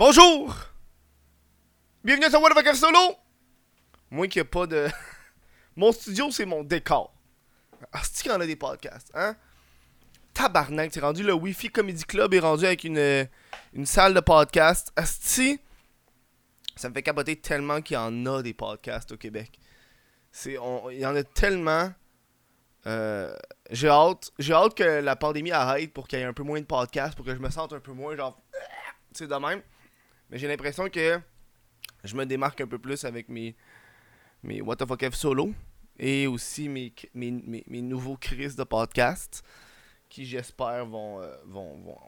Bonjour! Bienvenue à What the Solo! Moi qui a pas de. mon studio, c'est mon décor. Qu'il y en a des podcasts, hein? Tabarnak, c'est rendu le Wi-Fi Comedy Club est rendu avec une, une salle de podcast. Asti, ça me fait capoter tellement qu'il y en a des podcasts au Québec. C'est, il y en a tellement. Euh, j'ai hâte, j'ai hâte que la pandémie arrête pour qu'il y ait un peu moins de podcasts, pour que je me sente un peu moins genre, c'est de même. Mais j'ai l'impression que je me démarque un peu plus avec mes, mes What the fuck F solo et aussi mes, mes, mes, nouveaux crises de podcast qui j'espère vont, euh, vont, vont,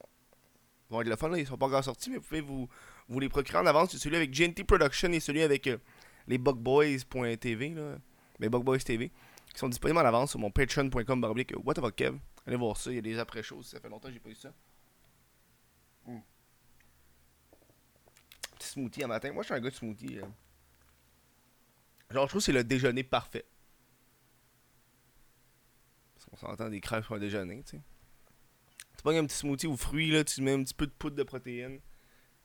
vont, être le fun. Là. Ils sont pas encore sortis, mais vous pouvez vous, vous les procurer en avance. C'est celui avec GNT Production et celui avec euh, les bugboys.tv, les Bugboys TV, qui sont disponibles en avance sur mon patreon.com What the fuck Kev. Allez voir ça, il y a des après-choses. Ça fait longtemps que j'ai pas eu ça. Smoothie à matin. Moi, je suis un gars de smoothie. Euh. Genre, je trouve que c'est le déjeuner parfait. Parce qu'on s'entend des crêpes pour un déjeuner, tu sais. Tu prends un petit smoothie aux fruits, là, tu mets un petit peu de poudre de protéines.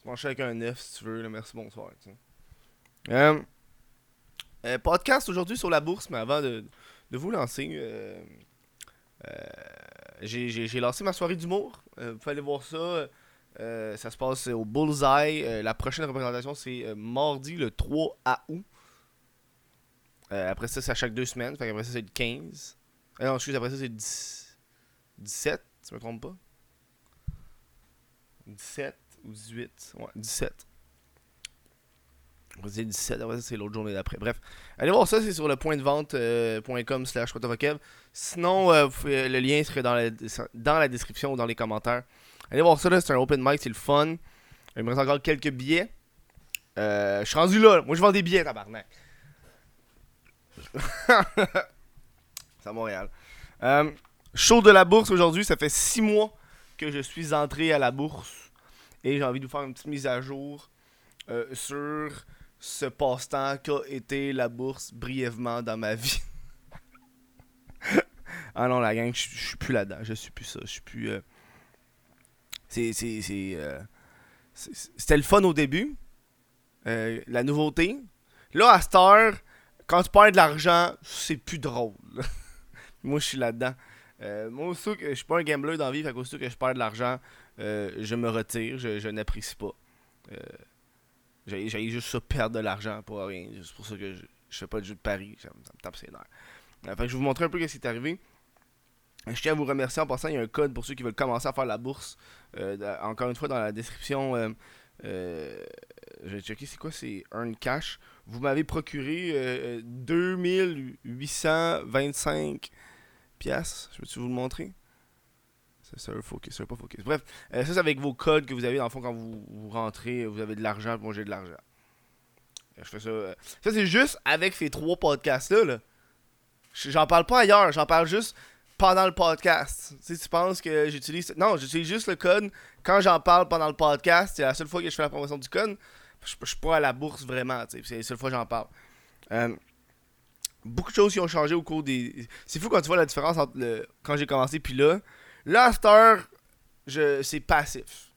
Tu manges avec un œuf si tu veux, là. Merci, bonsoir. Euh, euh, podcast aujourd'hui sur la bourse, mais avant de, de vous lancer, j'ai lancé ma soirée d'humour. vous pouvez aller voir ça. Ça se passe au Bullseye. la prochaine représentation, c'est mardi le 3 août. Euh, après ça, c'est à chaque deux semaines. Fait après ça, c'est le 15. Euh, non, excuse, après ça, c'est le 17, si je me trompe pas. 17 ou 18. Ouais, 17. Après c'est 17, après ça, c'est l'autre journée d'après. Bref, allez voir ça, c'est sur le point de vente.com euh, slash Sinon, euh, le lien serait dans la, dans la description ou dans les commentaires. Allez voir ça, c'est un open mic, c'est le fun. Il me reste encore quelques billets. je suis rendu là, moi je vends des billets, tabarnak. c'est à Montréal. Euh, show de la bourse aujourd'hui, ça fait 6 mois que je suis entré à la bourse. Et j'ai envie de vous faire une petite mise à jour euh, sur ce passe-temps qu'a été la bourse brièvement dans ma vie. ah non, la gang, je suis plus là-dedans. Je suis plus ça. Je suis plus. Euh, c'est. C'était le fun au début. la nouveauté. Là, à cette heure, quand tu perds de l'argent, c'est plus drôle. moi, je suis là-dedans. Euh, moi, aussi, je suis pas un gambler dans la vie, fait que je perds de l'argent, euh, je me retire, je, n'apprécie pas. Euh, j'ai juste ça perdre de l'argent pour rien. C'est pour ça que je, je, fais pas de jeu de paris, ça, me tape ses nerfs. Euh, fait que je vais vous montrer un peu ce qui est arrivé. Je tiens à vous remercier en passant, il y a un code pour ceux qui veulent commencer à faire la bourse. encore une fois, dans la description, euh, je vais checker c'est quoi, c'est Earn Cash. Vous m'avez procuré 2825 euh, pièces. Je peux vous le montrer? Ça, veut focus, veut pas focus. Bref, euh, ça c'est avec vos codes que vous avez dans le fond quand vous, rentrez, vous avez de l'argent, moi j'ai de l'argent. Je fais ça. ça c'est juste avec ces trois podcasts-là. Là. J'en parle pas ailleurs, j'en parle juste pendant le podcast. Si tu penses que j'utilise. Non, j'utilise juste le code quand j'en parle pendant le podcast. C'est la seule fois que je fais la promotion du code. Je, je suis pas à la bourse vraiment. C'est la seule fois que j'en parle. Euh, beaucoup de choses qui ont changé au cours des. C'est fou quand tu vois la différence entre le... quand j'ai commencé puis là. Là, je... c'est passif.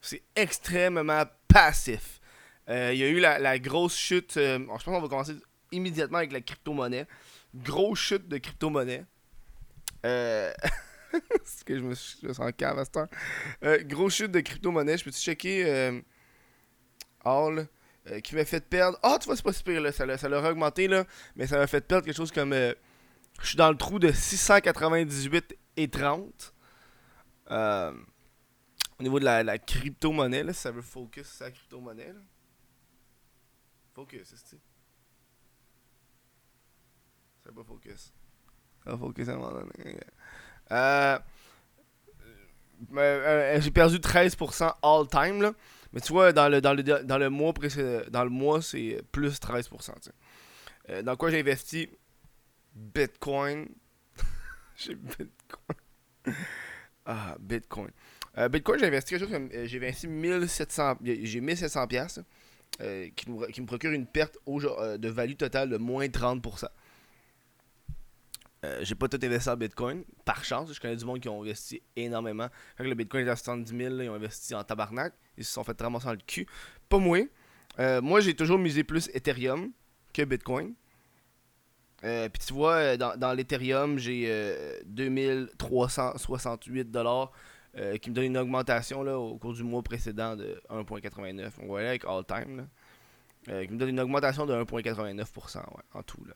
C'est extrêmement passif. Euh, il y a eu la, grosse chute. Euh, je pense qu'on va commencer immédiatement avec la crypto-monnaie. Grosse chute de crypto-monnaie. Euh... que je me, je sens cave à cette heure. Euh, gros chute de crypto-monnaie. Je peux-tu checker euh, All euh, qui m'a fait perdre? Ah, tu vois, c'est pas super là. Ça l'a augmenté là. Mais ça m'a fait perdre quelque chose comme. Euh, je suis dans le trou de 698 et 30. Euh, au niveau de la, la crypto-monnaie, là, ça veut focus sur la crypto-monnaie. Focus, c'est? Ça veut pas focus. Euh, euh, j'ai perdu 13% all time là. Mais tu vois, dans le, dans le, dans le mois dans le mois, c'est plus 13%. Euh, dans quoi j'ai investi? Bitcoin. j'ai Bitcoin. ah, Bitcoin. Bitcoin, j'ai investi quelque chose comme. J'ai investi 1700. J'ai 1700$ pièces qui, qui me procure une perte de value totale de moins 30%. Euh, j'ai pas tout investi en Bitcoin. Par chance, je connais du monde qui ont investi énormément. Quand le Bitcoin est à 70 000, ils ont investi en tabarnak. Ils se sont fait ramasser dans le cul. Pas moi. Euh, moi, j'ai toujours misé plus Ethereum que Bitcoin. Euh, puis tu vois, dans, dans l'Ethereum, j'ai 2368 dollars qui me donne une augmentation là, au cours du mois précédent de 1.89. On voit avec All Time. Là, qui me donne une augmentation de 1.89% en tout. Là.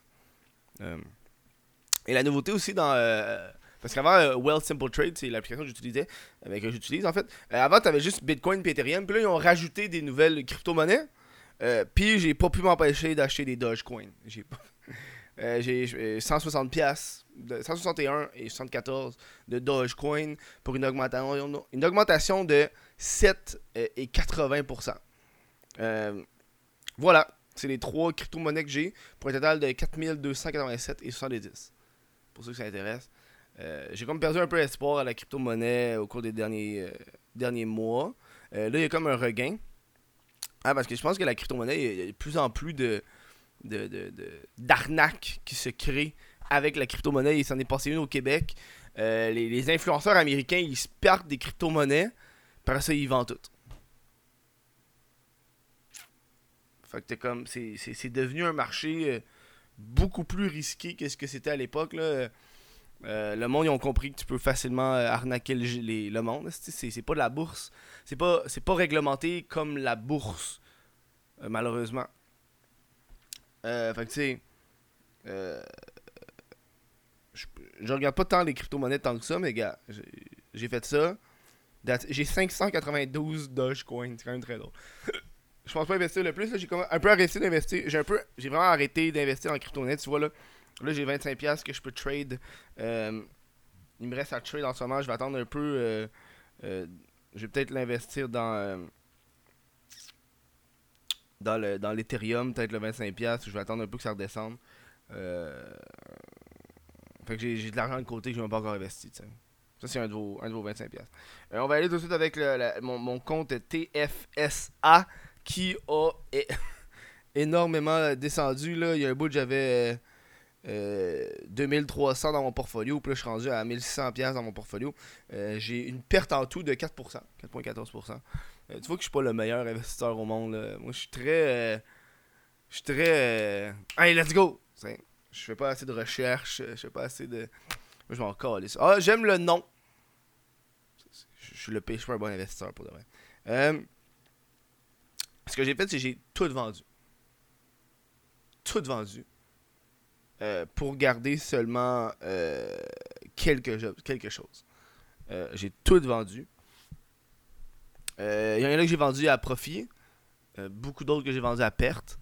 Et la nouveauté aussi dans. Euh, parce qu'avant, euh, Well Simple Trade, c'est l'application que j'utilisais, euh, que j'utilise en fait. avant, tu avais juste Bitcoin et Ethereum. Puis là, ils ont rajouté des nouvelles crypto-monnaies. puis j'ai pas pu m'empêcher d'acheter des Dogecoin. J'ai j'ai 160 pièces 161 et 74 de Dogecoin pour une augmentation, une augmentation de 7 et 80%. voilà, c'est les trois crypto-monnaies que j'ai pour un total de 4287 et 70 pour ceux que ça intéresse. Euh, j'ai comme perdu un peu espoir à la crypto-monnaie au cours des derniers, euh, derniers mois. Euh, là, il y a comme un regain. Ah, parce que je pense que la crypto-monnaie, il y a de plus en plus de, d'arnaques qui se créent avec la crypto-monnaie. Il s'en est passé une au Québec. les, influenceurs américains, ils se perdent des crypto-monnaies. Par ça, ils vendent toutes. Fait que comme, c'est, devenu un marché beaucoup plus risqué que ce que c'était à l'époque. Euh, le monde, ils ont compris que tu peux facilement euh, arnaquer le, le monde. C'est pas de la bourse. C'est pas, pas réglementé comme la bourse, euh, malheureusement. fait que tu sais. je, regarde pas tant les crypto-monnaies tant que ça, mais gars, j'ai fait ça. J'ai 592 Dogecoin, c'est quand même très drôle. je pense pas investir le plus. J'ai un peu arrêté d'investir. J'ai un peu. J'ai vraiment arrêté d'investir en crypto net. Tu vois là. Là j'ai 25$ que je peux trade. Euh, il me reste à trade en ce moment. Je vais attendre un peu. Euh, euh, je vais peut-être l'investir dans. dans le dans l'Ethereum, peut-être le 25$. Je vais attendre un peu que ça redescende. Fait que j'ai de l'argent de côté que je n'ai pas encore investi. Ça, c'est un, de vos, un de vos 25$. on va aller tout de suite avec mon, mon compte TFSA qui a énormément descendu. Là. Il y a un bout, j'avais 2300 euh, dans mon portfolio. Puis là, je suis rendu à 1600$ dans mon portfolio. Euh, j'ai une perte en tout de 4%, 4,14%. Euh, tu vois que je suis pas le meilleur investisseur au monde. Moi, je suis très. je suis très. Allez, let's go! Je fais pas assez de recherche. Je fais pas assez de. Moi, je m'en calisse. Ah, j'aime le nom. Je suis le pêche, pas un bon investisseur pour demain. Euh, ce que j'ai fait, c'est que j'ai tout vendu. Tout vendu. Euh, pour garder seulement euh, quelque, chose. Euh, j'ai tout vendu. Il y en a que j'ai vendu à profit. beaucoup d'autres que j'ai vendu à perte.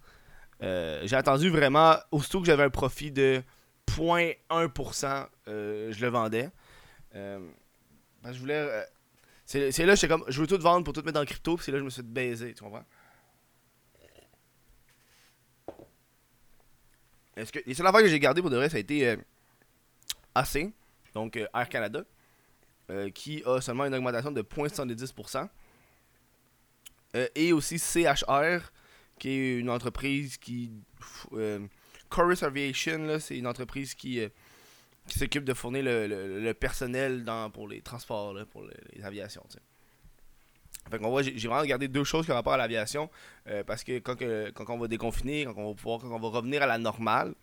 j'ai attendu vraiment, aussitôt que j'avais un profit de 0.1%, je le vendais. je voulais. c'est là, j'étais comme, je veux tout vendre pour tout mettre le crypto, c'est là que je me suis fait baiser, tu comprends? Est-ce que, les seules affaires que j'ai gardées pour de vrai, ça a été euh, AC, donc euh, Air Canada, euh, qui a seulement une augmentation de 0.70%. et aussi CHR, qui est une entreprise qui. Chorus Aviation, c'est une entreprise qui, s'occupe de fournir le, personnel dans, pour les transports, pour les, aviations. Fait qu'on j'ai vraiment regardé deux choses qui ont rapport à l'aviation. Euh, parce que quand, on va déconfiner, quand on va pouvoir, quand on va revenir à la normale,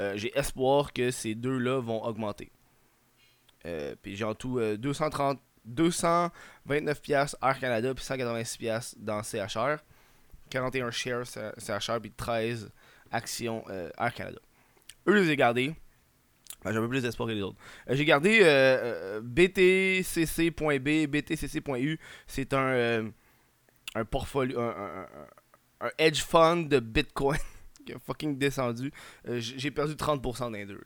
euh, j'ai espoir que ces deux-là vont augmenter. Euh, puis j'ai en tout 230, 229 pièces Air Canada puis 186 pièces dans CHR, 41 shares CHR puis 13 actions Air Canada. Eux, les ai gardés. Ben, j'ai un peu plus d'espoir que les autres. Euh, j'ai gardé euh, euh, BTCC.B, BTCC.U. C'est un, un portfolio, un, hedge fund de Bitcoin qui a fucking descendu. j'ai perdu 30% dans les deux.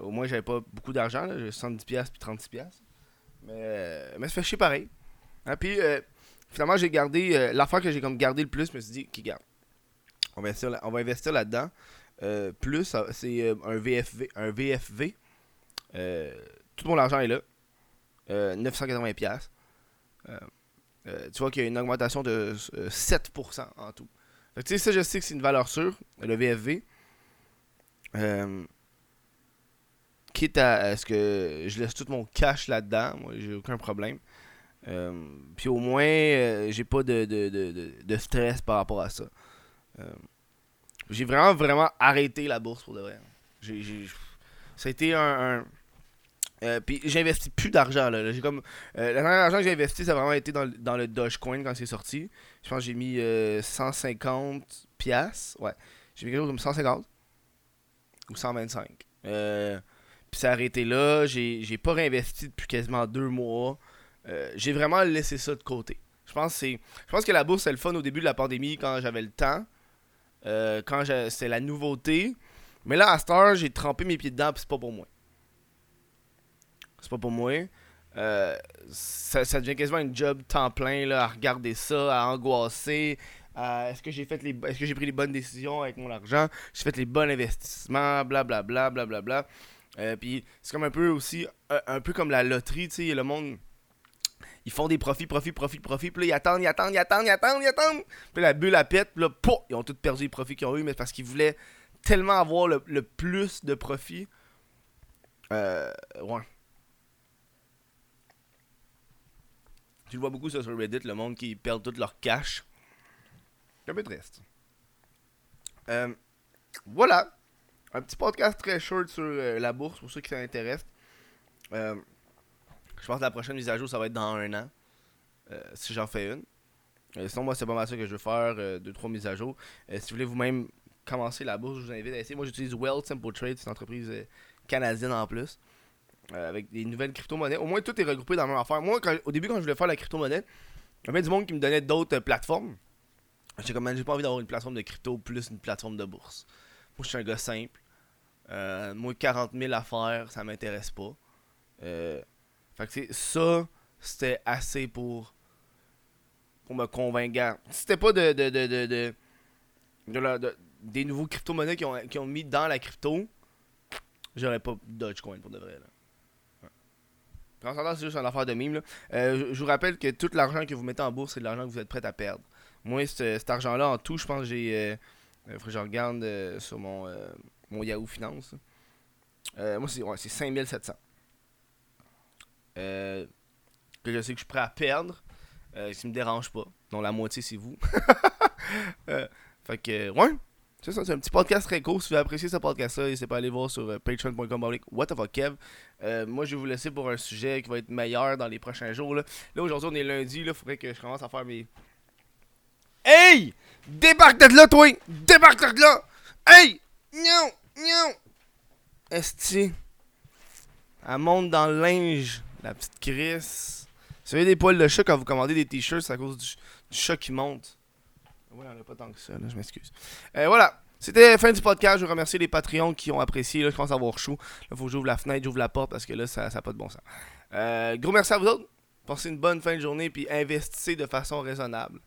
au moins, j'avais pas beaucoup d'argent. J'ai 70$ puis 36$. Mais, mais ça fait chier pareil. Hein, puis, finalement, j'ai gardé. L'affaire que j'ai comme gardé le plus, je me suis dit, qui garde? On va investir, on va investir là-dedans. Euh, plus, c'est euh, un VFV. Un VFV. Euh, tout mon argent est là. 980$. tu vois qu'il y a une augmentation de 7% en tout. tu sais, ça, je sais que c'est une valeur sûre, le VFV. quitte à, ce que je laisse tout mon cash là-dedans, moi j'ai aucun problème. puis au moins, j'ai pas de, de, stress par rapport à ça. J'ai vraiment, vraiment arrêté la bourse pour de vrai. J'ai, a été un euh, puis j'investis plus d'argent là. J'ai comme euh, le dernier argent que j'ai investi, ça a vraiment été dans, dans le Dogecoin quand c'est sorti. Je pense que j'ai mis 150 euh, pièces. Ouais. J'ai mis quelque chose comme 150 ou 125. puis ça a arrêté là. J'ai pas réinvesti depuis quasiment deux mois. j'ai vraiment laissé ça de côté. Je pense c'est je pense que la bourse c'est le fun au début de la pandémie quand j'avais le temps. Quand c'était la nouveauté. Mais là à cette heure, j'ai trempé mes pieds dedans, puis c'est pas pour moi c'est pas pour moi. Euh, ça, devient quasiment un job temps plein là, à regarder ça, à angoisser. Est-ce que j'ai fait les est-ce que j'ai pris les bonnes décisions avec mon argent J'ai fait les bons investissements, blablabla, blablabla. Bla, bla, bla. Euh, puis c'est comme un peu aussi un, peu comme la loterie, tu sais, le monde ils font des profits, profits, profits, profits, puis là, ils attendent, ils attendent, ils attendent, ils attendent, ils attendent. Puis la bulle, la pète, puis là, pouf, ils ont tous perdu les profits qu'ils ont eu, mais parce qu'ils voulaient tellement avoir le, plus de profits. Euh, ouais. Tu le vois beaucoup ça sur Reddit, le monde qui perd tout leur cash. C'est un peu triste. Euh, voilà. Un petit podcast très short sur euh, la bourse pour ceux qui s'intéressent. Euh, je pense que la prochaine mise à jour, ça va être dans un an. si j'en fais une. sinon, moi, c'est pas mal ça que je veux faire. 2-3 mises à jour. si vous voulez vous-même commencer la bourse, je vous invite à essayer. Moi, j'utilise Well Simple Trade. C'est une entreprise canadienne en plus. Euh, avec des nouvelles crypto-monnaies. Au moins, tout est regroupé dans la même affaire. Moi, au début, quand je voulais faire la crypto-monnaie, il y avait du monde qui me donnait d'autres euh, plateformes. J'ai comme, j'ai pas envie d'avoir une plateforme de crypto plus une plateforme de bourse. Moi, je suis un gars simple. Euh, moi, 40 000 à faire, ça m'intéresse pas. Fait que, ça, c'était assez pour, pour me convaincre. C'était pas de, de, de, de, des nouveaux crypto-monnaies qui ont, qui ont mis dans la crypto, j'aurais pas Dogecoin pour de vrai. Là. En c'est juste une affaire de mime. Euh, je vous rappelle que tout l'argent que vous mettez en bourse, c'est de l'argent que vous êtes prêt à perdre. Moi, cet argent-là, en tout, je pense que j'ai. Euh, euh faut que je regarde euh, sur mon, mon Yahoo Finance. moi, c'est ouais, 5700. Que je sais que je suis prêt à perdre. Euh, ça me dérange pas. Donc la moitié, c'est vous. fait que, ouais. C'est ça, c'est un petit podcast très court. Si vous appréciez ce podcast-là, n'hésitez pas à aller voir sur euh, patreon.com. What the fuck, Kev. Euh, moi, je vais vous laisser pour un sujet qui va être meilleur dans les prochains jours. Là, là aujourd'hui, on est lundi. Il faudrait que je commence à faire mes. Hey! Débarque de là, toi! Débarque de là! Hey! Non! Non! Esti. Elle monte dans le linge, la petite Chris. Vous savez des poils de chat quand vous commandez des t-shirts, c'est à cause du, du chat qui monte. Ouais, on a pas tant que ça, là, je m'excuse. Euh, voilà. C'était la fin du podcast. Je remercie les Patreons qui ont apprécié. Là, je à avoir chaud. Là, faut que j'ouvre la fenêtre, j'ouvre la porte parce que là, ça n'a pas de bon sens. Euh, gros merci à vous autres. Passez une bonne fin de journée puis investissez de façon raisonnable.